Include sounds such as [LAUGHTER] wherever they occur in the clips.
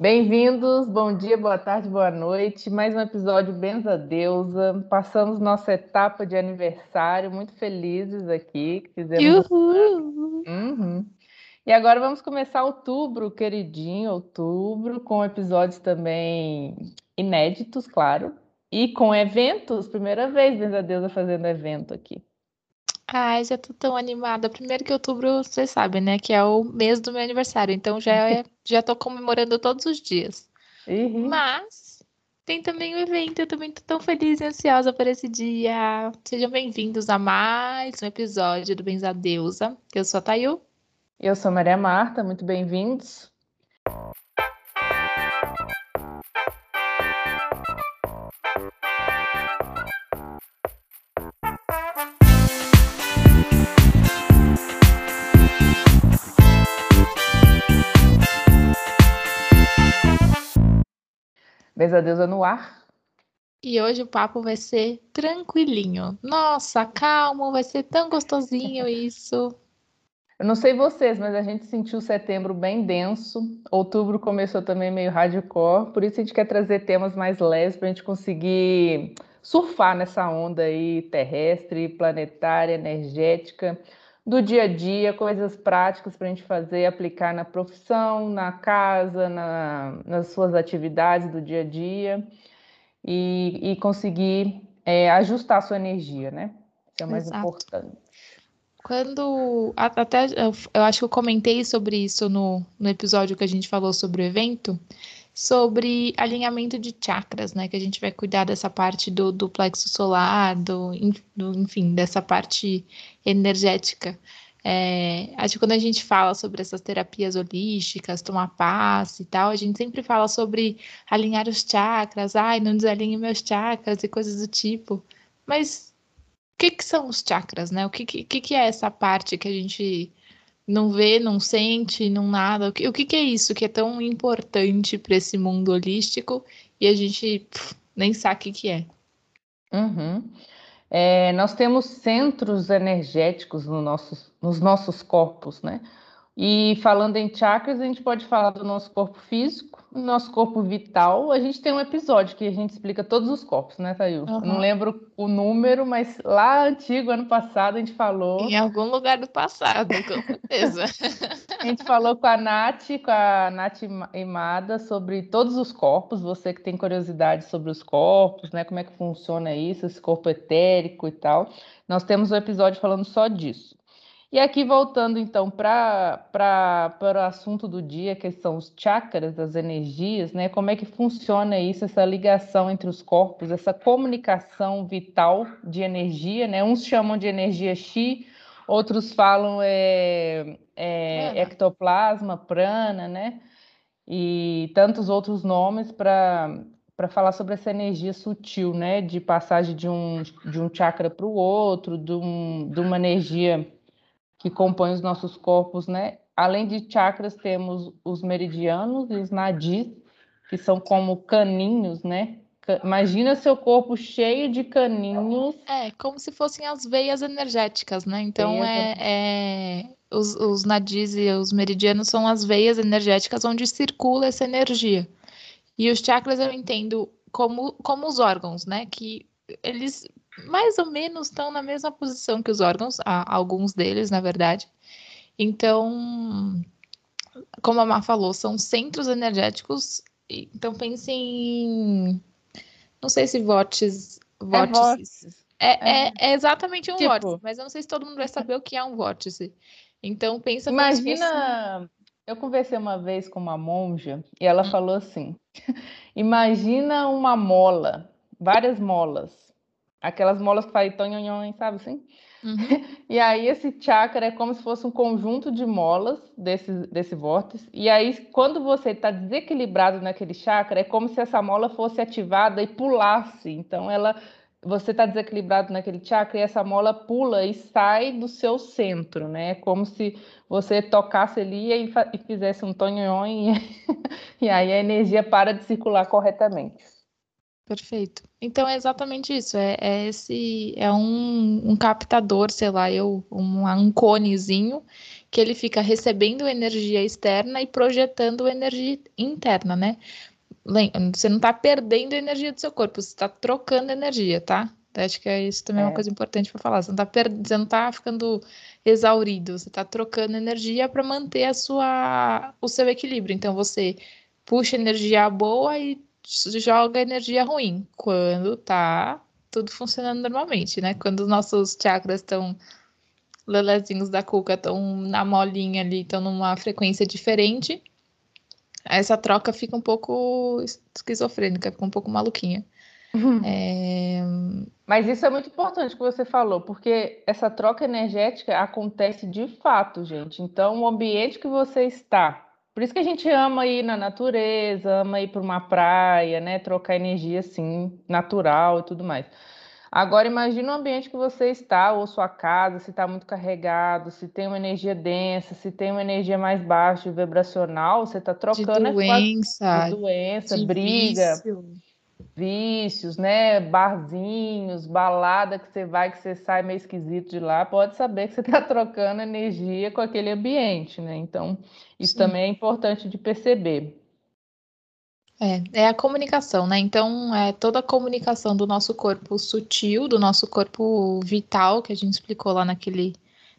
Bem-vindos, bom dia, boa tarde, boa noite. Mais um episódio Benza Deusa. Passamos nossa etapa de aniversário, muito felizes aqui. Fizemos... Uhul. Uhum. E agora vamos começar outubro, queridinho, outubro, com episódios também inéditos, claro. E com eventos, primeira vez Benza Deusa fazendo evento aqui. Ai, já tô tão animada. Primeiro que outubro, vocês sabem, né? Que é o mês do meu aniversário. Então já, é, [LAUGHS] já tô comemorando todos os dias. Uhum. Mas tem também o evento. Eu também tô tão feliz e ansiosa por esse dia. Sejam bem-vindos a mais um episódio do Benza Deusa. Eu sou a Tayu. Eu sou Maria Marta, muito bem-vindos. Deusa no ar. E hoje o papo vai ser tranquilinho. Nossa, calmo, vai ser tão gostosinho [LAUGHS] isso. Eu não sei vocês, mas a gente sentiu setembro bem denso. Outubro começou também meio hardcore, por isso a gente quer trazer temas mais leves para a gente conseguir surfar nessa onda aí terrestre, planetária, energética, do dia a dia, coisas práticas para a gente fazer, aplicar na profissão, na casa, na, nas suas atividades do dia a dia e, e conseguir é, ajustar a sua energia, né? Isso é o mais Exato. importante. Quando. Até eu acho que eu comentei sobre isso no, no episódio que a gente falou sobre o evento, sobre alinhamento de chakras, né? Que a gente vai cuidar dessa parte do, do plexo solar, do, do, enfim, dessa parte energética. É, acho que quando a gente fala sobre essas terapias holísticas, tomar passe e tal, a gente sempre fala sobre alinhar os chakras, ai, não desalinhe meus chakras e coisas do tipo. Mas o que, que são os chakras, né? O que, que, que é essa parte que a gente não vê, não sente, não nada? O que, o que, que é isso que é tão importante para esse mundo holístico e a gente pff, nem sabe o que, é? Uhum. É, nós temos centros energéticos no nossos, nos nossos corpos, né? E falando em chakras, a gente pode falar do nosso corpo físico, nosso corpo vital. A gente tem um episódio que a gente explica todos os corpos, né, Thayu? Uhum. Não lembro o número, mas lá antigo, ano passado, a gente falou. Em algum lugar do passado, com certeza. [LAUGHS] a gente falou com a Nath, com a Nath Imada, sobre todos os corpos. Você que tem curiosidade sobre os corpos, né? Como é que funciona isso, esse corpo etérico e tal. Nós temos um episódio falando só disso. E aqui, voltando então para o assunto do dia, que são os chakras, as energias, né? Como é que funciona isso, essa ligação entre os corpos, essa comunicação vital de energia, né? Uns chamam de energia chi, outros falam é, é, ectoplasma, prana, né? E tantos outros nomes para para falar sobre essa energia sutil, né? De passagem de um, de um chakra para o outro, de, um, de uma energia que compõem os nossos corpos, né? Além de chakras, temos os meridianos e os nadis, que são como caninhos, né? Imagina seu corpo cheio de caninhos. É, como se fossem as veias energéticas, né? Então, é, é, os, os nadis e os meridianos são as veias energéticas onde circula essa energia. E os chakras eu entendo como, como os órgãos, né? Que eles mais ou menos estão na mesma posição que os órgãos, alguns deles, na verdade. Então, como a Mar falou, são centros energéticos. Então, pense em. Não sei se vórtices. vórtices. É, é, é, é, exatamente um tipo, vórtice, mas eu não sei se todo mundo vai saber o que é um vórtice. Então, pensa Imagina. Eu conversei uma vez com uma monja e ela hum. falou assim: [LAUGHS] imagina uma mola, várias molas Aquelas molas que fazem tonhonhon, sabe assim? Uhum. [LAUGHS] E aí esse chakra é como se fosse um conjunto de molas desse, desse vórtice. E aí quando você está desequilibrado naquele chakra, é como se essa mola fosse ativada e pulasse. Então ela você está desequilibrado naquele chakra e essa mola pula e sai do seu centro, né? É como se você tocasse ali e, e fizesse um tonhon e, [LAUGHS] e aí a energia para de circular corretamente. Perfeito. Então é exatamente isso. É, é esse é um, um, captador, sei lá, eu um, um conezinho que ele fica recebendo energia externa e projetando energia interna, né? Você não está perdendo energia do seu corpo, você está trocando energia, tá? Acho que é isso também é, uma coisa importante para falar. Você não está per... tá ficando exaurido, você está trocando energia para manter a sua... o seu equilíbrio. Então você puxa energia boa e joga energia ruim quando tá tudo funcionando normalmente, né? Quando os nossos chakras estão lelezinhos da cuca estão na molinha ali, estão numa frequência diferente, essa troca fica um pouco esquizofrênica, fica um pouco maluquinha. Uhum. É... Mas isso é muito importante que você falou, porque essa troca energética acontece de fato, gente. Então, o ambiente que você está, por isso que a gente ama ir na natureza, ama ir para uma praia, né? Trocar energia assim, natural e tudo mais. Agora imagine o ambiente que você está, ou sua casa, se está muito carregado, se tem uma energia densa, se tem uma energia mais baixa, vibracional, você está trocando de doença, de doença, de briga. Vício vícios, né? Barzinhos, balada que você vai, que você sai meio esquisito de lá, pode saber que você está [LAUGHS] trocando energia com aquele ambiente, né? Então, isso Sim. também é importante de perceber. É, é a comunicação, né? Então, é toda a comunicação do nosso corpo sutil, do nosso corpo vital, que a gente explicou lá naquele,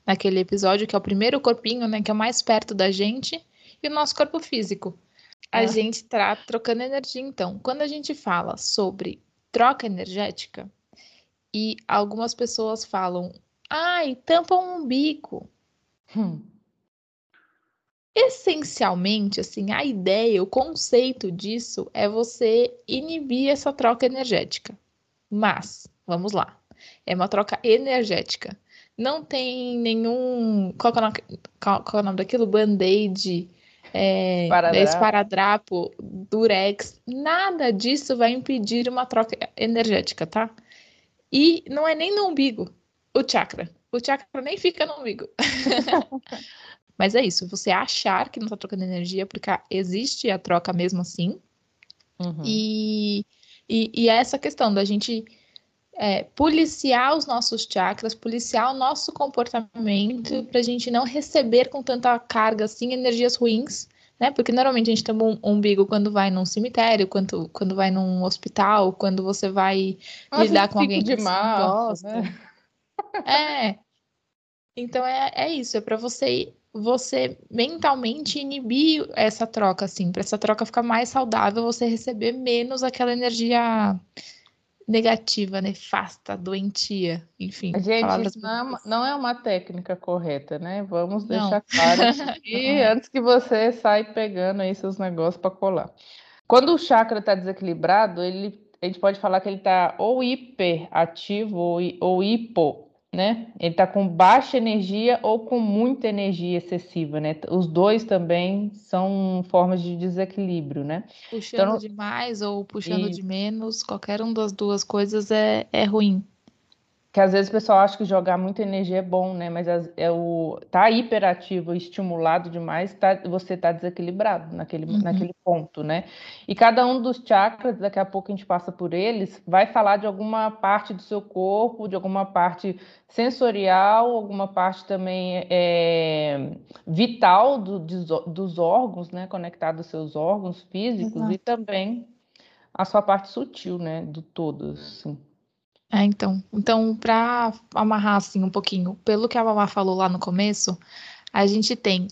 naquele episódio, que é o primeiro corpinho, né? Que é mais perto da gente, e o nosso corpo físico a é. gente está trocando energia. Então, quando a gente fala sobre troca energética, e algumas pessoas falam, ai, tampa um umbigo. Hum. Essencialmente, assim, a ideia, o conceito disso é você inibir essa troca energética. Mas, vamos lá, é uma troca energética. Não tem nenhum. Qual é o nome, qual, qual é o nome daquilo? Band-aid é, esparadrapo, durex, nada disso vai impedir uma troca energética, tá? E não é nem no umbigo, o chakra. O chakra nem fica no umbigo. [LAUGHS] Mas é isso, você achar que não está trocando energia, porque existe a troca mesmo assim. Uhum. E, e, e é essa questão da gente é, policiar os nossos chakras, policiar o nosso comportamento para a gente não receber com tanta carga assim energias ruins, né? Porque normalmente a gente tem um umbigo quando vai num cemitério, quando, quando vai num hospital, quando você vai Nossa, lidar com alguém que de março, gosta. Né? É. Então é, é isso, é para você você mentalmente inibir essa troca, assim, para essa troca ficar mais saudável, você receber menos aquela energia negativa, nefasta, doentia, enfim. Gente, isso não é, uma, não é, uma, técnica correta, né? Vamos não. deixar claro [LAUGHS] aqui antes que você saia pegando aí seus negócios para colar. Quando o chakra está desequilibrado, ele, a gente pode falar que ele está ou hiperativo ou, ou hipo, né? Ele está com baixa energia ou com muita energia excessiva, né? Os dois também são formas de desequilíbrio, né? Puxando então, de mais ou puxando e... de menos, qualquer uma das duas coisas é, é ruim que às vezes o pessoal acha que jogar muita energia é bom, né? Mas é o tá hiperativo, estimulado demais, tá, você tá desequilibrado naquele, uhum. naquele ponto, né? E cada um dos chakras, daqui a pouco a gente passa por eles, vai falar de alguma parte do seu corpo, de alguma parte sensorial, alguma parte também é, vital do, dos órgãos, né? Conectado aos seus órgãos físicos Exato. e também a sua parte sutil, né? Do todo, assim. É, então, então para amarrar assim um pouquinho, pelo que a Mamá falou lá no começo, a gente tem,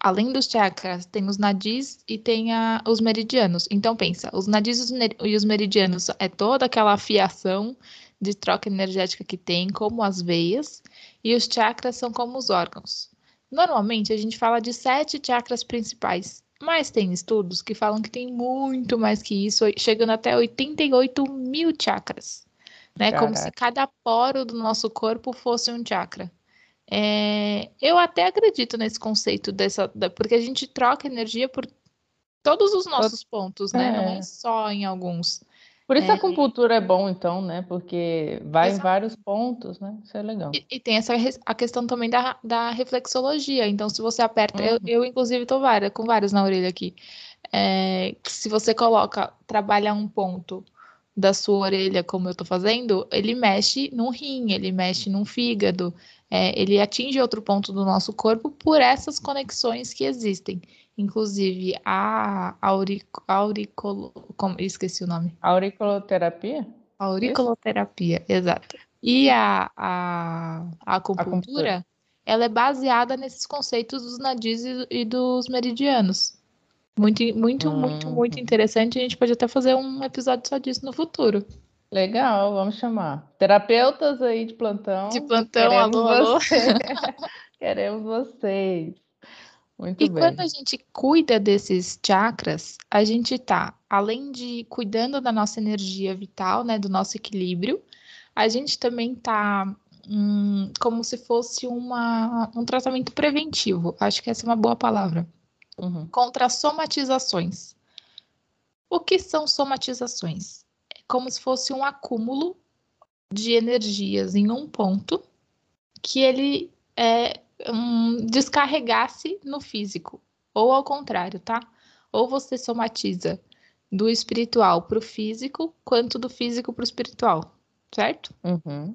além dos chakras, tem os nadis e tem a, os meridianos. Então pensa, os nadis e os meridianos é toda aquela afiação de troca energética que tem, como as veias, e os chakras são como os órgãos. Normalmente a gente fala de sete chakras principais, mas tem estudos que falam que tem muito mais que isso, chegando até 88 mil chakras né? Caraca. Como se cada poro do nosso corpo fosse um chakra. É, eu até acredito nesse conceito dessa, porque a gente troca energia por todos os nossos pontos, né? É. Não é só em alguns. Por isso é, a acupuntura é bom, então, né? Porque vai exato. em vários pontos, né? Isso é legal. E, e, tem essa a questão também da, da reflexologia. Então, se você aperta, uhum. eu, eu, inclusive tô várias, com vários na orelha aqui. É, se você coloca, trabalha um ponto da sua orelha, como eu tô fazendo, ele mexe num rim, ele mexe num fígado, é, ele atinge outro ponto do nosso corpo por essas conexões que existem. Inclusive a auric, auricolo, como, esqueci o nome. Auriculoterapia? Auriculoterapia, exato. E a, a, a acupuntura, ela é baseada nesses conceitos dos nadis e, e dos meridianos. Muito, muito, hum. muito, muito interessante. A gente pode até fazer um episódio só disso no futuro. Legal, vamos chamar. Terapeutas aí de plantão. De plantão, alô, alô. [LAUGHS] queremos vocês. Muito e bem. quando a gente cuida desses chakras, a gente está, além de cuidando da nossa energia vital, né, do nosso equilíbrio, a gente também está hum, como se fosse uma, um tratamento preventivo. Acho que essa é uma boa palavra. Uhum. Contra somatizações. O que são somatizações? como se fosse um acúmulo de energias em um ponto que ele é, um, descarregasse no físico, ou ao contrário, tá? Ou você somatiza do espiritual para o físico, quanto do físico para o espiritual, certo? Uhum.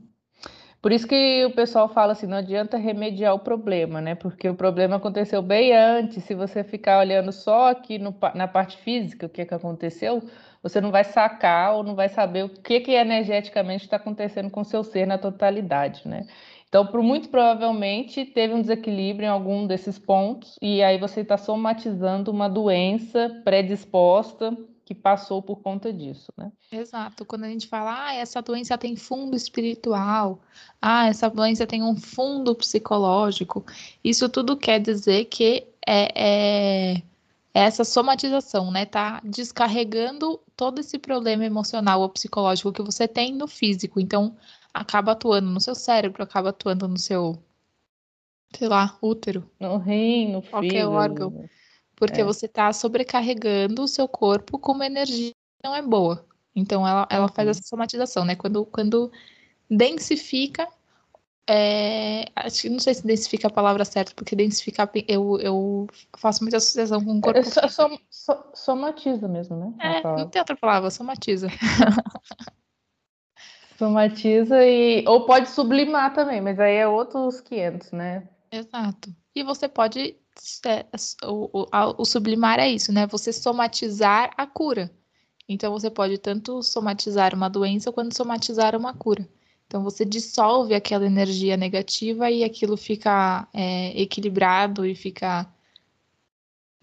Por isso que o pessoal fala assim, não adianta remediar o problema, né? Porque o problema aconteceu bem antes. Se você ficar olhando só aqui no, na parte física, o que, que aconteceu, você não vai sacar ou não vai saber o que, que energeticamente está acontecendo com o seu ser na totalidade, né? Então, por, muito provavelmente, teve um desequilíbrio em algum desses pontos, e aí você está somatizando uma doença predisposta que passou por conta disso, né? Exato. Quando a gente fala, ah, essa doença tem fundo espiritual, ah, essa doença tem um fundo psicológico, isso tudo quer dizer que é, é essa somatização, né? Tá descarregando todo esse problema emocional ou psicológico que você tem no físico. Então, acaba atuando no seu cérebro, acaba atuando no seu, sei lá, útero. No rim, no qualquer fígado. órgão. Porque é. você tá sobrecarregando o seu corpo com uma energia que não é boa. Então, ela, ela faz essa somatização, né? Quando, quando densifica é, acho que não sei se densifica a palavra certa, porque densificar eu, eu faço muita associação com o corpo. É, som, som, somatiza mesmo, né? É, não tem outra palavra, somatiza. [LAUGHS] somatiza e. Ou pode sublimar também, mas aí é outros 500, né? Exato. E você pode. É, o, o, o sublimar é isso, né? Você somatizar a cura. Então você pode tanto somatizar uma doença quanto somatizar uma cura. Então você dissolve aquela energia negativa e aquilo fica é, equilibrado e fica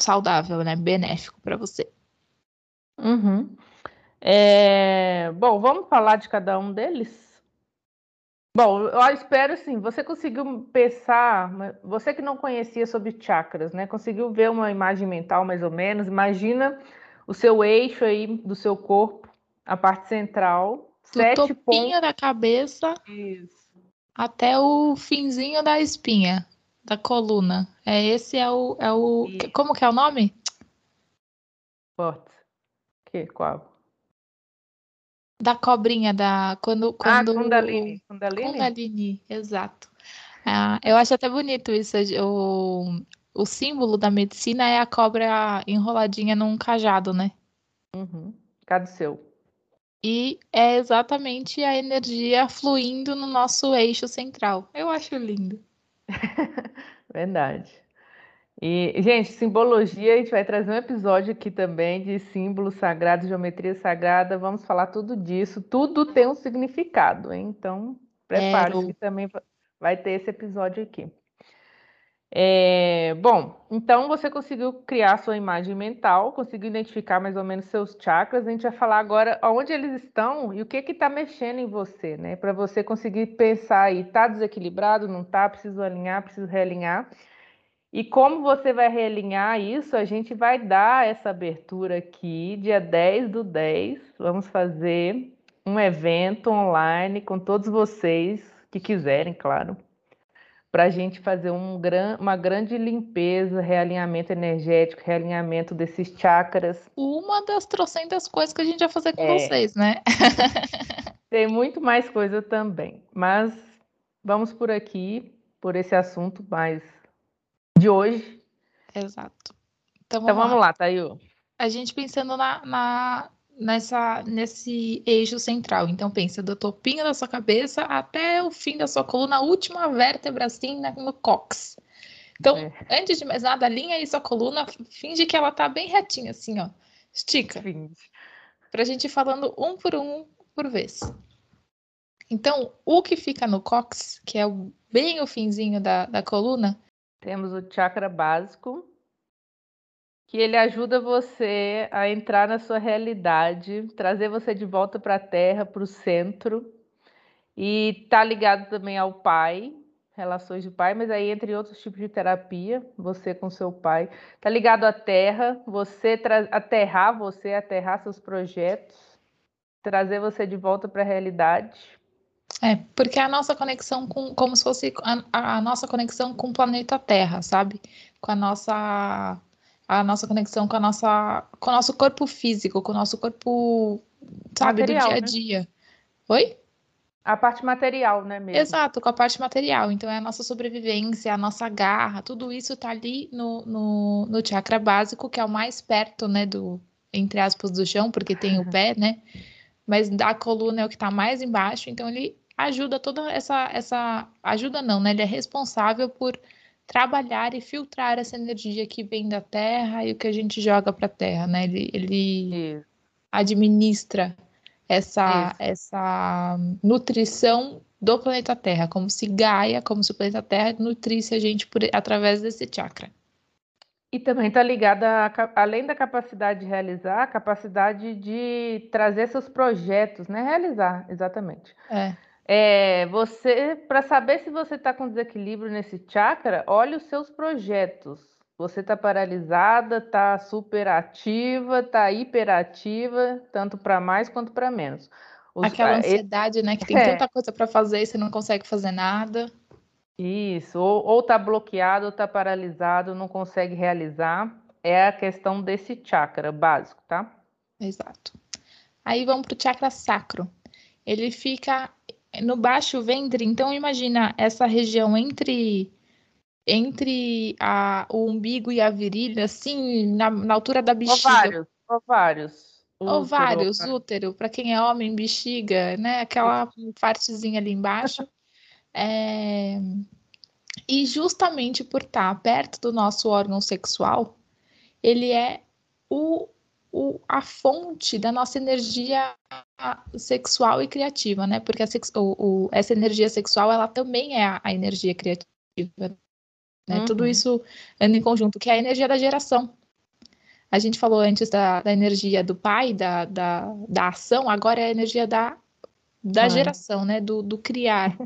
saudável, né? Benéfico para você. Uhum. É... Bom, vamos falar de cada um deles? Bom, eu espero sim. Você conseguiu pensar, você que não conhecia sobre chakras, né? Conseguiu ver uma imagem mental mais ou menos? Imagina o seu eixo aí do seu corpo, a parte central, do Sete topinho pontos. da cabeça Isso. até o finzinho da espinha, da coluna. É esse é o é o Isso. como que é o nome? Forte. Que qual? Da cobrinha da quando ah, quando ah, Kundalini. Kundalini, Kundalini exato. Ah, eu acho até bonito isso. O, o símbolo da medicina é a cobra enroladinha num cajado, né? Uhum. Seu? E é exatamente a energia fluindo no nosso eixo central. Eu acho lindo. [LAUGHS] Verdade. E, gente, simbologia, a gente vai trazer um episódio aqui também de símbolos sagrados, geometria sagrada. Vamos falar tudo disso. Tudo tem um significado, hein? Então, prepare-se que também vai ter esse episódio aqui. É, bom, então você conseguiu criar sua imagem mental, conseguiu identificar mais ou menos seus chakras. A gente vai falar agora onde eles estão e o que está mexendo em você, né? Para você conseguir pensar aí, tá desequilibrado, não tá, preciso alinhar, preciso realinhar. E como você vai realinhar isso, a gente vai dar essa abertura aqui, dia 10 do 10. Vamos fazer um evento online com todos vocês que quiserem, claro para a gente fazer um gran, uma grande limpeza, realinhamento energético, realinhamento desses chakras. Uma das trocentas coisas que a gente vai fazer com é. vocês, né? [LAUGHS] Tem muito mais coisa também, mas vamos por aqui, por esse assunto mais de hoje. Exato. Então vamos, então, vamos lá, lá Tayo. A gente pensando na, na, nessa, nesse eixo central. Então, pensa do topinho da sua cabeça até o fim da sua coluna, a última vértebra assim no cox. Então, é. antes de mais nada, alinha aí sua coluna, finge que ela tá bem retinha, assim, ó. Estica. Finge. Pra gente ir falando um por um por vez. Então, o que fica no cox, que é o, bem o finzinho da, da coluna. Temos o chakra básico, que ele ajuda você a entrar na sua realidade, trazer você de volta para a Terra, para o centro, e tá ligado também ao pai, relações de pai, mas aí entre outros tipos de terapia, você com seu pai, tá ligado à Terra, você aterrar você, aterrar seus projetos, trazer você de volta para a realidade. É, porque a nossa conexão com, como se fosse a, a nossa conexão com o planeta Terra, sabe? Com a nossa a nossa conexão com a nossa com o nosso corpo físico, com o nosso corpo, sabe, material, do dia a né? dia. Né? Oi? A parte material, né, mesmo? Exato, com a parte material. Então, é a nossa sobrevivência, a nossa garra, tudo isso tá ali no, no, no chakra básico, que é o mais perto, né, do, entre aspas, do chão, porque tem o [LAUGHS] pé, né? Mas da coluna é o que tá mais embaixo, então ele ajuda toda essa, essa, ajuda não, né? Ele é responsável por trabalhar e filtrar essa energia que vem da Terra e o que a gente joga para a Terra, né? Ele, ele administra essa, essa nutrição do planeta Terra, como se Gaia, como se o planeta Terra nutrisse a gente por, através desse chakra. E também está ligada, a, além da capacidade de realizar, a capacidade de trazer seus projetos, né? Realizar, exatamente. É. É, você, para saber se você está com desequilíbrio nesse chakra, olhe os seus projetos. Você está paralisada, está superativa, está hiperativa, tanto para mais quanto para menos. Os, Aquela ansiedade, né? Que tem é. tanta coisa para fazer e você não consegue fazer nada. Isso, ou está bloqueado, ou está paralisado, não consegue realizar. É a questão desse chakra básico, tá? Exato. Aí vamos para o chakra sacro. Ele fica no baixo ventre, então imagina essa região entre entre a, o umbigo e a virilha, assim, na, na altura da bexiga. Ovários, ovários. Ovários, útero, para quem é homem, bexiga, né? Aquela partezinha ali embaixo. É... E justamente por estar perto do nosso órgão sexual, ele é o o, a fonte da nossa energia sexual e criativa, né? Porque sex, o, o, essa energia sexual, ela também é a, a energia criativa. Né? Uhum. Tudo isso anda em conjunto, que é a energia da geração. A gente falou antes da, da energia do pai, da, da, da ação, agora é a energia da, da geração, né? Do, do criar.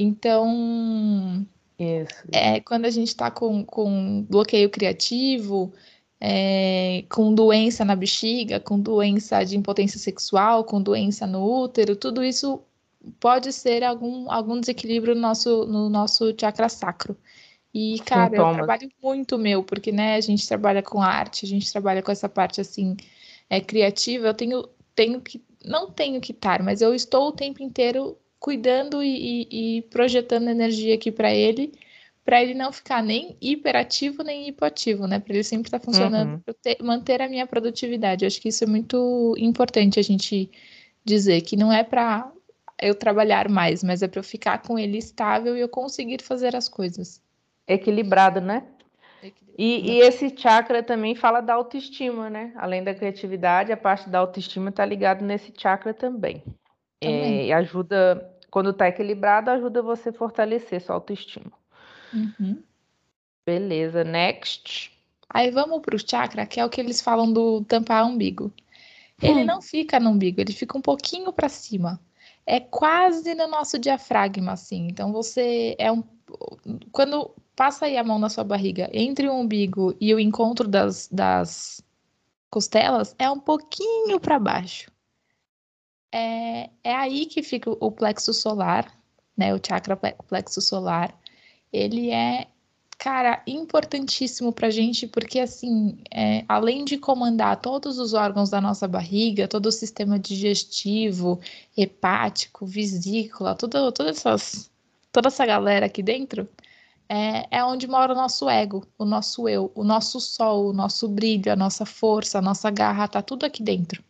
Então, isso. É, quando a gente está com, com bloqueio criativo, é, com doença na bexiga, com doença de impotência sexual, com doença no útero, tudo isso pode ser algum, algum desequilíbrio no nosso, no nosso chakra sacro. E, cara, Sintomas. eu trabalho muito meu, porque, né, a gente trabalha com arte, a gente trabalha com essa parte, assim, é, criativa, eu tenho, tenho que, não tenho que estar, mas eu estou o tempo inteiro cuidando e, e, e projetando energia aqui para ele, para ele não ficar nem hiperativo nem hipoativo, né? Para ele sempre estar tá funcionando, uhum. para manter a minha produtividade. Eu acho que isso é muito importante a gente dizer que não é para eu trabalhar mais, mas é para eu ficar com ele estável e eu conseguir fazer as coisas. Equilibrado, né? E, e, esse chakra também fala da autoestima, né? Além da criatividade, a parte da autoestima está ligado nesse chakra também. também. É, e ajuda, quando está equilibrado, ajuda você a fortalecer sua autoestima. Uhum. Beleza, next. Aí vamos para o chakra, que é o que eles falam do tampar umbigo. Ele hum. não fica no umbigo, ele fica um pouquinho para cima. É quase no nosso diafragma, assim. Então você é um. Quando passa aí a mão na sua barriga, entre o umbigo e o encontro das, das costelas, é um pouquinho para baixo. É, é aí que fica o plexo solar, né? O chakra plexo solar ele é, cara, importantíssimo para a gente, porque, assim, é, além de comandar todos os órgãos da nossa barriga, todo o sistema digestivo, hepático, vesícula, tudo, todas essas, toda essa galera aqui dentro, é, é onde mora o nosso ego, o nosso eu, o nosso sol, o nosso brilho, a nossa força, a nossa garra, tá tudo aqui dentro.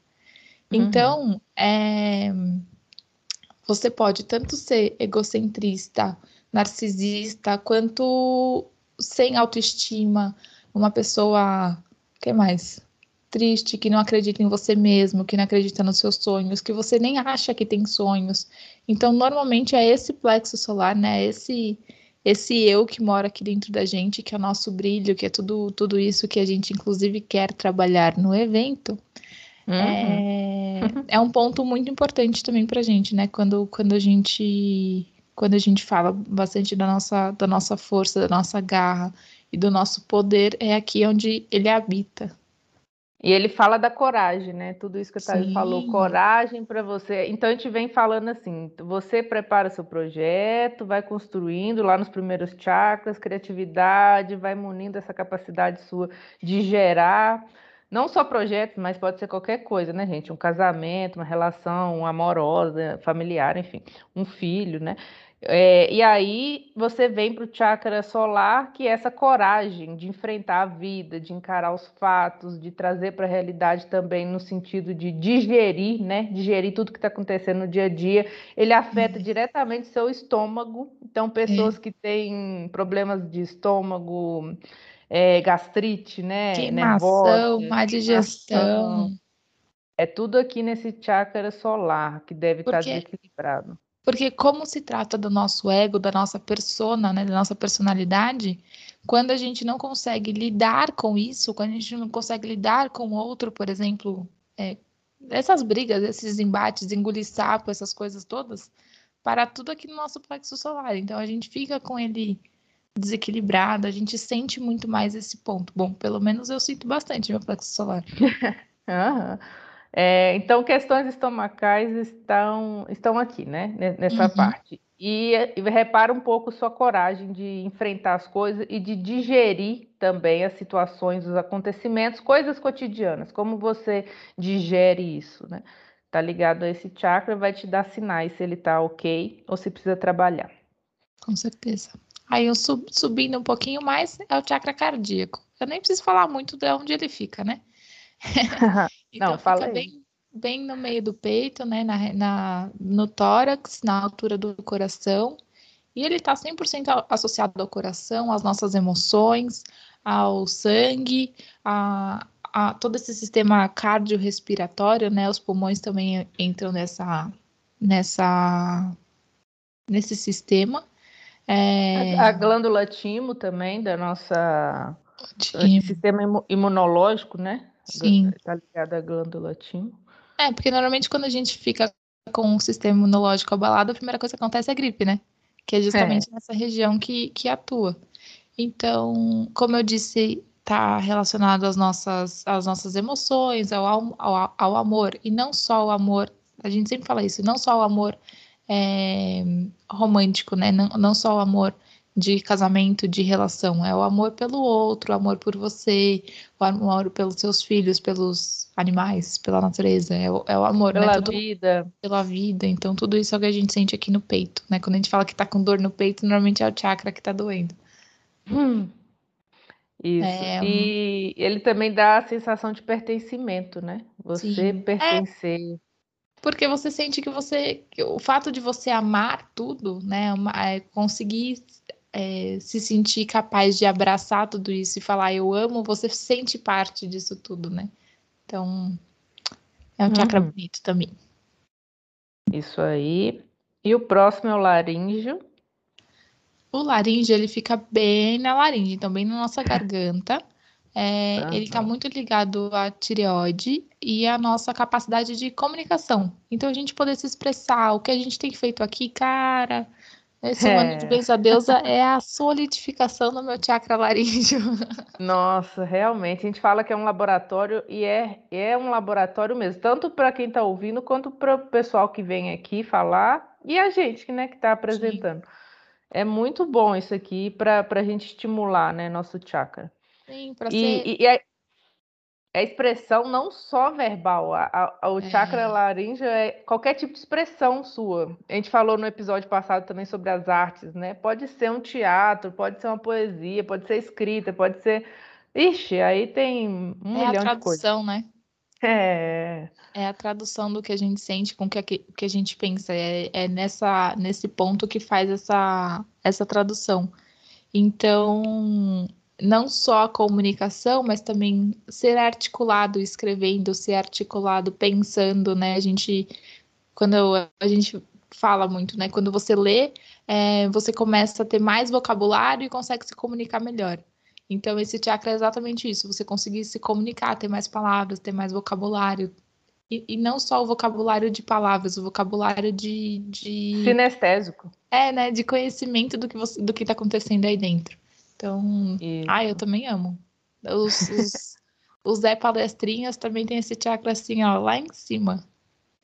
Então, uhum. é, você pode tanto ser egocentrista, narcisista, quanto sem autoestima, uma pessoa, que mais? Triste, que não acredita em você mesmo, que não acredita nos seus sonhos, que você nem acha que tem sonhos. Então, normalmente é esse plexo solar, né? Esse esse eu que mora aqui dentro da gente, que é o nosso brilho, que é tudo tudo isso que a gente inclusive quer trabalhar no evento. Uhum. É, é um ponto muito importante também para gente, né? Quando, quando a gente quando a gente fala bastante da nossa, da nossa força, da nossa garra e do nosso poder, é aqui onde ele habita. E ele fala da coragem, né? Tudo isso que o Thaís falou, coragem para você. Então a gente vem falando assim: você prepara seu projeto, vai construindo lá nos primeiros chakras, criatividade, vai munindo essa capacidade sua de gerar não só projetos, mas pode ser qualquer coisa, né, gente? Um casamento, uma relação amorosa, familiar, enfim, um filho, né? É, e aí você vem para o chakra solar, que é essa coragem de enfrentar a vida, de encarar os fatos, de trazer para a realidade também no sentido de digerir, né? Digerir tudo que está acontecendo no dia a dia. Ele afeta uhum. diretamente seu estômago. Então, pessoas é. que têm problemas de estômago, é, gastrite, né? Queimação, má digestão. É tudo aqui nesse chakra solar que deve Porque... estar desequilibrado. Porque como se trata do nosso ego, da nossa persona, né, da nossa personalidade, quando a gente não consegue lidar com isso, quando a gente não consegue lidar com outro, por exemplo, é, essas brigas, esses embates, engolir sapo, essas coisas todas, para tudo aqui no nosso plexo solar. Então a gente fica com ele desequilibrado, a gente sente muito mais esse ponto. Bom, pelo menos eu sinto bastante meu plexo solar. [LAUGHS] uhum. É, então, questões estomacais estão, estão aqui, né? Nessa uhum. parte. E, e repara um pouco sua coragem de enfrentar as coisas e de digerir também as situações, os acontecimentos, coisas cotidianas. Como você digere isso, né? Tá ligado a esse chakra, vai te dar sinais se ele tá ok ou se precisa trabalhar. Com certeza. Aí eu sub, subindo um pouquinho mais é o chakra cardíaco. Eu nem preciso falar muito de onde ele fica, né? [LAUGHS] então Não, fala fica bem, bem no meio do peito, né? Na, na, no tórax, na altura do coração. E ele está 100% associado ao coração, às nossas emoções, ao sangue, a, a todo esse sistema cardiorrespiratório, né? Os pulmões também entram nessa, nessa, nesse sistema. É... A, a glândula timo também, da nossa timo. sistema imunológico, né? Sim. Está ligada à glândula timo. É, porque normalmente quando a gente fica com o sistema imunológico abalado, a primeira coisa que acontece é a gripe, né? Que é justamente é. nessa região que, que atua. Então, como eu disse, está relacionado às nossas, às nossas emoções, ao, ao, ao amor, e não só o amor, a gente sempre fala isso, não só o amor é, romântico, né? Não, não só o amor de casamento, de relação, é o amor pelo outro, o amor por você, o amor pelos seus filhos, pelos animais, pela natureza, é o, é o amor, né? pela né? Tudo, vida. Pela vida, então tudo isso é o que a gente sente aqui no peito, né? Quando a gente fala que tá com dor no peito, normalmente é o chakra que tá doendo. Hum. Isso. É... E ele também dá a sensação de pertencimento, né? Você Sim. É. pertencer. É porque você sente que você, que o fato de você amar tudo, né, é conseguir é, se sentir capaz de abraçar tudo isso e falar eu amo, você sente parte disso tudo, né? Então é um chakra uhum. bonito também. Isso aí. E o próximo é o laríngeo. O laríngeo ele fica bem na laringe, então bem na nossa garganta. É, uhum. Ele está muito ligado à tireoide e à nossa capacidade de comunicação. Então, a gente poder se expressar, o que a gente tem feito aqui, cara, esse é. ano de benção a deusa é a solidificação do meu chakra laríngeo. [LAUGHS] Nossa, realmente, a gente fala que é um laboratório e é, é um laboratório mesmo, tanto para quem está ouvindo quanto para o pessoal que vem aqui falar e a gente né, que está apresentando. Sim. É muito bom isso aqui para a gente estimular né, nosso chakra. Sim, para ser. E, e a, expressão não só verbal, a, a, o é. chakra laríngeo é qualquer tipo de expressão sua. A gente falou no episódio passado também sobre as artes, né? Pode ser um teatro, pode ser uma poesia, pode ser escrita, pode ser. Ixi, aí tem um é milhão a tradução, de coisas. né? É. É a tradução do que a gente sente com o que, que a gente pensa. É, é nessa, nesse ponto que faz essa, essa tradução. Então, não só a comunicação, mas também ser articulado escrevendo, ser articulado pensando, né? A gente, quando a gente fala muito, né? Quando você lê, é, você começa a ter mais vocabulário e consegue se comunicar melhor. Então, esse chakra é exatamente isso: você conseguir se comunicar, ter mais palavras, ter mais vocabulário. E, e não só o vocabulário de palavras, o vocabulário de, de. Sinestésico. É, né? De conhecimento do que você, do que está acontecendo aí dentro. Então, isso. ah, eu também amo. Os, os, [LAUGHS] os Zé Palestrinhas também tem esse chakra assim, ó, lá em cima.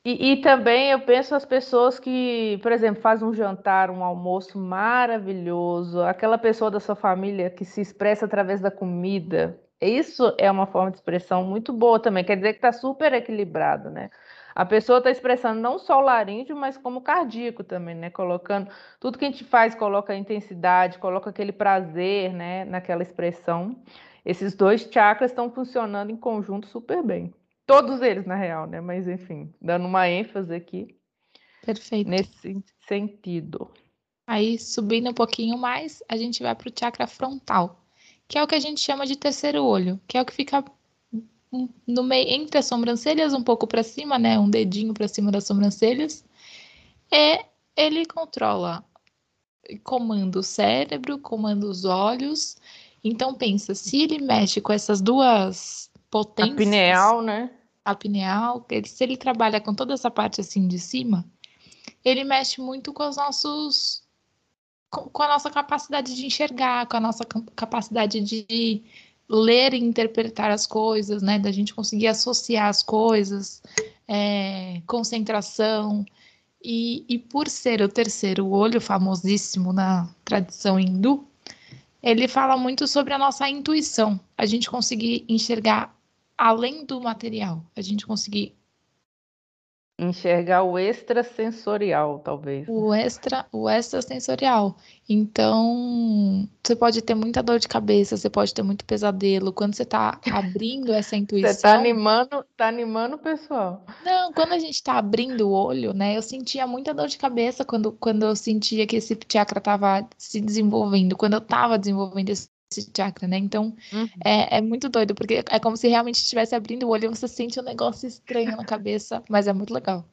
E, e, também eu penso as pessoas que, por exemplo, fazem um jantar, um almoço maravilhoso, aquela pessoa da sua família que se expressa através da comida. Isso é uma forma de expressão muito boa também, quer dizer que está super equilibrado, né? A pessoa está expressando não só o laríngeo, mas como o cardíaco também, né? Colocando tudo que a gente faz, coloca a intensidade, coloca aquele prazer, né? Naquela expressão. Esses dois chakras estão funcionando em conjunto super bem. Todos eles, na real, né? Mas enfim, dando uma ênfase aqui. Perfeito. Nesse sentido. Aí, subindo um pouquinho mais, a gente vai para o chakra frontal, que é o que a gente chama de terceiro olho, que é o que fica no meio entre as sobrancelhas, um pouco para cima, né? Um dedinho para cima das sobrancelhas. E ele controla, comanda o cérebro, comanda os olhos. Então pensa, se ele mexe com essas duas potências. A pineal, né? A pineal, ele, se ele trabalha com toda essa parte assim de cima, ele mexe muito com os nossos. Com, com a nossa capacidade de enxergar, com a nossa capacidade de ler e interpretar as coisas, né? Da gente conseguir associar as coisas, é, concentração. E, e por ser o terceiro olho, famosíssimo na tradição hindu, ele fala muito sobre a nossa intuição, a gente conseguir enxergar além do material, a gente conseguir enxergar o extrasensorial, talvez. O extra, o extrasensorial. Então, você pode ter muita dor de cabeça, você pode ter muito pesadelo. Quando você está abrindo essa [LAUGHS] intuição. Você está animando, tá animando o pessoal. Não, quando a gente está abrindo o olho, né? Eu sentia muita dor de cabeça quando, quando eu sentia que esse chakra estava se desenvolvendo, quando eu estava desenvolvendo esse esse chakra, né? Então uhum. é, é muito doido, porque é como se realmente estivesse abrindo o olho e você sente um negócio estranho na cabeça, mas é muito legal.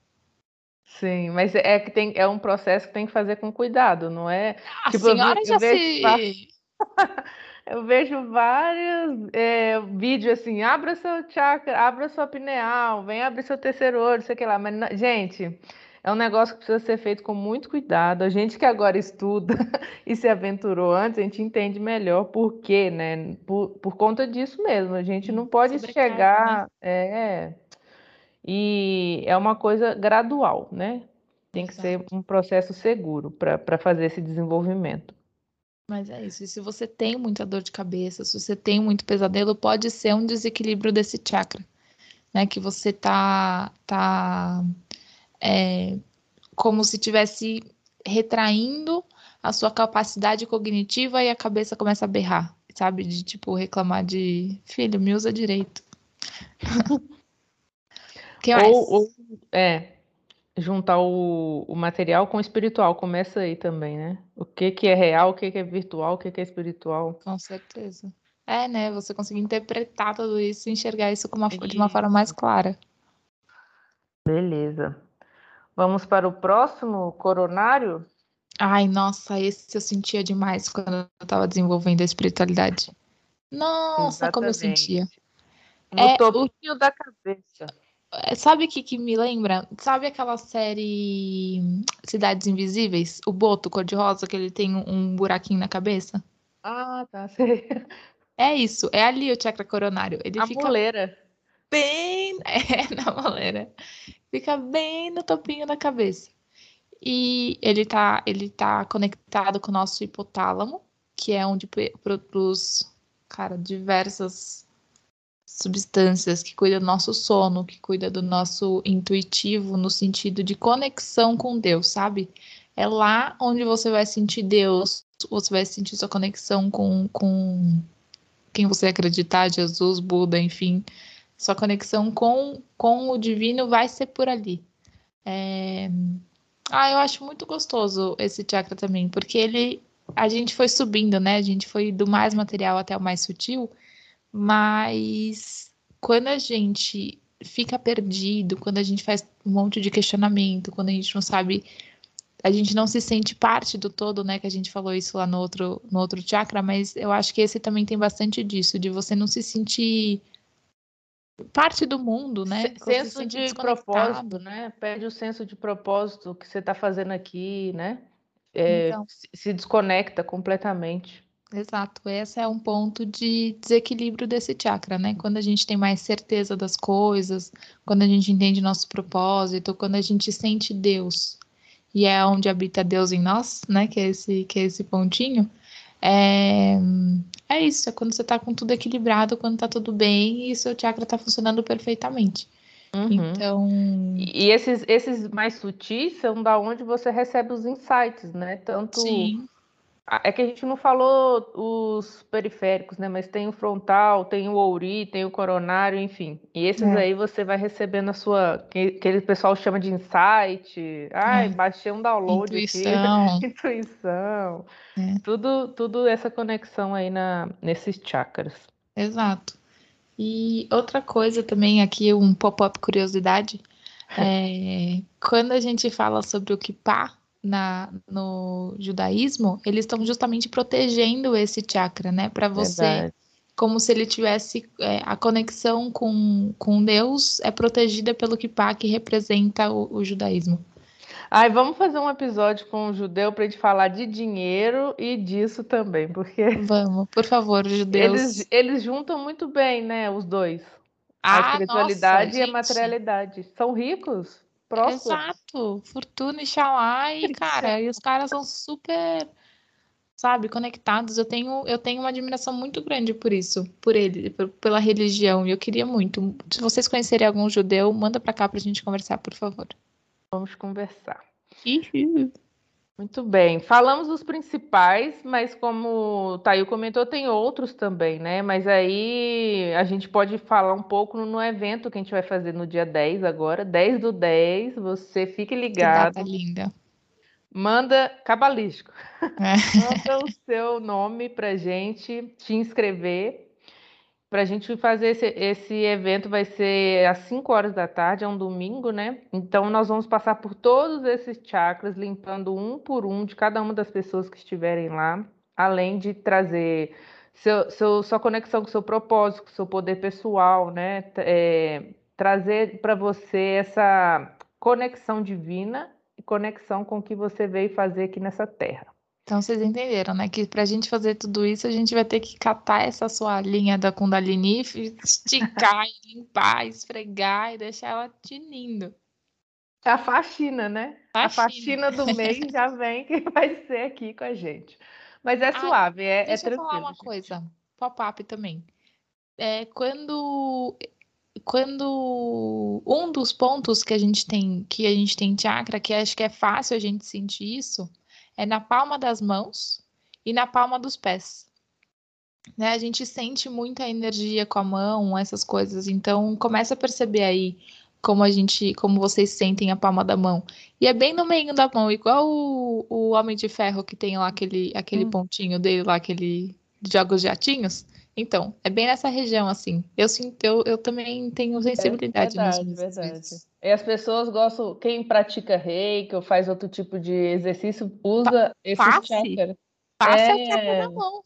Sim, mas é que tem, é um processo que tem que fazer com cuidado, não é? A tipo, senhora eu, já eu se. [LAUGHS] eu vejo vários é, vídeos assim, abra seu chakra, abra sua pineal, vem abrir seu terceiro olho, sei que lá. Mas, gente, é um negócio que precisa ser feito com muito cuidado. A gente que agora estuda [LAUGHS] e se aventurou antes, a gente entende melhor por quê, né? Por, por conta disso mesmo. A gente não pode chegar. Né? É, e é uma coisa gradual, né? Tem que Exato. ser um processo seguro para fazer esse desenvolvimento. Mas é isso. E se você tem muita dor de cabeça, se você tem muito pesadelo, pode ser um desequilíbrio desse chakra, né? Que você tá, tá é, como se tivesse retraindo a sua capacidade cognitiva e a cabeça começa a berrar, sabe? De tipo reclamar de filho, me usa direito. [LAUGHS] que mais? Ou, ou, é, juntar o, o material com o espiritual, começa aí também, né? O que, que é real, o que, que é virtual, o que, que é espiritual. Com certeza. É, né? Você conseguir interpretar tudo isso e enxergar isso uma, de uma forma mais clara. Beleza. Vamos para o próximo coronário? Ai, nossa, esse eu sentia demais quando eu estava desenvolvendo a espiritualidade. Nossa, Exatamente. como eu sentia. No é, topinho o... da cabeça. É, sabe o que, que me lembra? Sabe aquela série Cidades Invisíveis? O Boto cor-de-rosa, que ele tem um, buraquinho na cabeça? Ah, tá, [LAUGHS] sei. É isso, é ali o chakra coronário. Ele a fica moleira. Bem [LAUGHS] é, na moleira fica bem no topinho da cabeça. E ele tá, ele tá conectado com o nosso hipotálamo, que é onde produz, cara, diversas substâncias que cuida do nosso sono, que cuida do nosso intuitivo no sentido de conexão com Deus, sabe? É lá onde você vai sentir Deus, você vai sentir sua conexão com, com quem você acreditar, Jesus, Buda, enfim, Sua conexão com, com o divino vai ser por ali. É... Ah, eu acho muito gostoso esse chakra também, porque ele a gente foi subindo, né? A gente foi do mais material até o mais sutil, mas quando a gente fica perdido, quando a gente faz um monte de questionamento, quando a gente não sabe, a gente não se sente parte do todo, né? Que a gente falou isso lá no outro, no outro chakra, mas eu acho que esse também tem bastante disso, de você não se sentir parte do mundo, né? Senso de propósito, né? Perde o senso de propósito que você está fazendo aqui, né? É, então, se desconecta completamente. Exato, esse é um ponto de desequilíbrio desse chakra, né? Quando a gente tem mais certeza das coisas, quando a gente entende nosso propósito, quando a gente sente Deus, e é onde habita Deus em nós, né? Que é esse, que é esse pontinho. É, é isso, é quando você tá com tudo equilibrado, quando tá tudo bem e seu chakra tá funcionando perfeitamente. Uhum. Então. E esses, esses mais sutis são da onde você recebe os insights, né? Tanto. Sim. É que a gente não falou os periféricos, né? Mas tem o frontal, tem o ouri, tem o coronário, enfim. E esses é. aí você vai recebendo a sua. Que, que o pessoal chama de insight. Ai, é. baixei um download Intuição. aqui. [LAUGHS] Intuição. É. Tudo, tudo essa conexão aí na, nesses chakras. Exato. E outra coisa também, aqui, um pop-up curiosidade. [LAUGHS] É, quando a gente fala sobre o kippah, na, no judaísmo, eles estão justamente protegendo esse chakra, né? Para você, Verdade. como se ele tivesse é, a conexão com, com Deus é protegida pelo kippah que representa o, o judaísmo. Ai, vamos fazer um episódio com o judeu para gente falar de dinheiro e disso também, porque. Vamos, por favor, judeus. Eles, eles juntam muito bem, né? Os dois. Ah, a espiritualidade nossa, e a materialidade. São ricos prósperos. Exato, fortuna e xalá, [LAUGHS] e cara, e os caras são super, sabe, conectados. Eu tenho, eu tenho uma admiração muito grande por isso, por ele, por, pela religião, e eu queria muito. Se vocês conhecerem algum judeu, manda pra cá pra gente conversar, por favor. Vamos conversar. Uhum. Muito bem. Falamos dos principais, mas como o Taio comentou, tem outros também, né? Mas aí a gente pode falar um pouco no, evento que a gente vai fazer no dia 10 agora, 10 do 10. Você fique ligado. Que data linda. Manda cabalístico. É. [LAUGHS] Manda o seu nome pra gente te inscrever para a gente fazer esse, esse evento vai ser às 5 horas da tarde, é um domingo, né? Então nós vamos passar por todos esses chakras, limpando um por um de cada uma das pessoas que estiverem lá, além de trazer seu, seu, sua conexão com seu propósito, com seu poder pessoal, né? É, trazer para você essa conexão divina e conexão com o que você veio fazer aqui nessa terra. Então vocês entenderam, né? Que pra gente fazer tudo isso, a gente vai ter que catar essa sua linha da Kundalini, esticar, limpar, esfregar e deixar ela tinindo. É a faxina, né? Faxina. A faxina do mês já vem que [LAUGHS] vai ser aqui com a gente. Mas é ah, suave, é, deixa é tranquilo. Deixa eu falar uma gente. coisa, pop-up também. É, quando quando um dos pontos que a gente tem que a gente tem chakra, que acho que é fácil a gente sentir isso, é na palma das mãos e na palma dos pés. Né? A gente sente muita energia com a mão, essas coisas. Então, começa a perceber aí como a gente, como vocês sentem a palma da mão. E é bem no meio da mão, igual o, o Homem de Ferro que tem lá aquele, aquele hum. pontinho dele lá, aquele joga os jatinhos. Então, é bem nessa região, assim. Eu sinto, eu, eu também tenho é sensibilidade. É verdade, verdade. E as pessoas gostam, quem pratica reiki ou faz outro tipo de exercício, usa esse chakra. Passe é... o chakra da mão.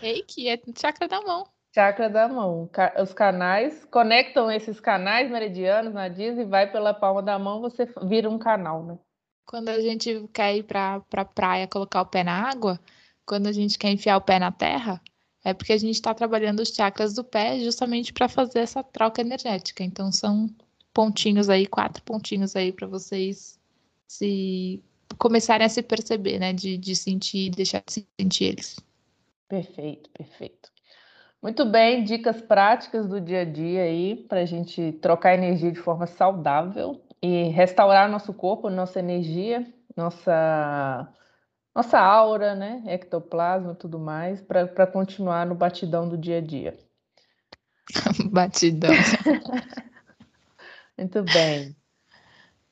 Reiki é chakra da mão. Chakra da mão. Os canais conectam esses canais meridianos na Disney, vai pela palma da mão, você vira um canal, né? Quando a gente quer ir para pra praia colocar o pé na água, quando a gente quer enfiar o pé na terra, é porque a gente está trabalhando os chakras do pé justamente para fazer essa troca energética. Então são pontinhos aí, quatro pontinhos aí para vocês se começarem a se perceber, né? De, de sentir, deixar de sentir eles. Perfeito, perfeito. Muito bem, dicas práticas do dia a dia aí para a gente trocar energia de forma saudável e restaurar nosso corpo, nossa energia, nossa nossa aura, né? Ectoplasma e tudo mais, para continuar no batidão do dia a dia. [LAUGHS] Batidão. [LAUGHS] Muito bem.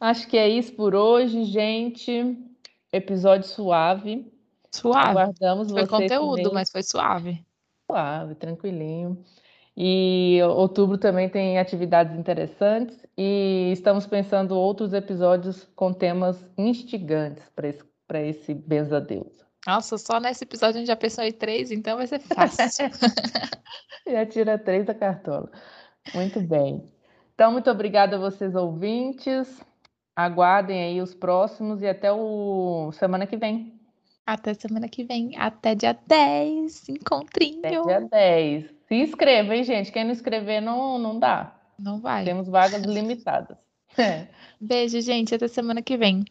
Acho que é isso por hoje, gente. Episódio suave. Suave. Aguardamos Foi conteúdo, também. mas foi suave. Suave, tranquilinho. E outubro também tem atividades interessantes e estamos pensando outros episódios com temas instigantes para esse, para esse benza deusa. Nossa, só nesse episódio a gente já pensou em três, então vai ser [LAUGHS] fácil. Já tira três da cartola. Muito bem. Então, muito obrigada a vocês ouvintes. Aguardem aí os próximos e até o semana que vem. Até semana que vem. Até dia 10. Encontrinho. Até dia 10. Se inscreva, hein, gente? Quem não inscrever não, não dá. Não vai. Temos vagas limitadas. [LAUGHS] Beijo, gente. Até semana que vem.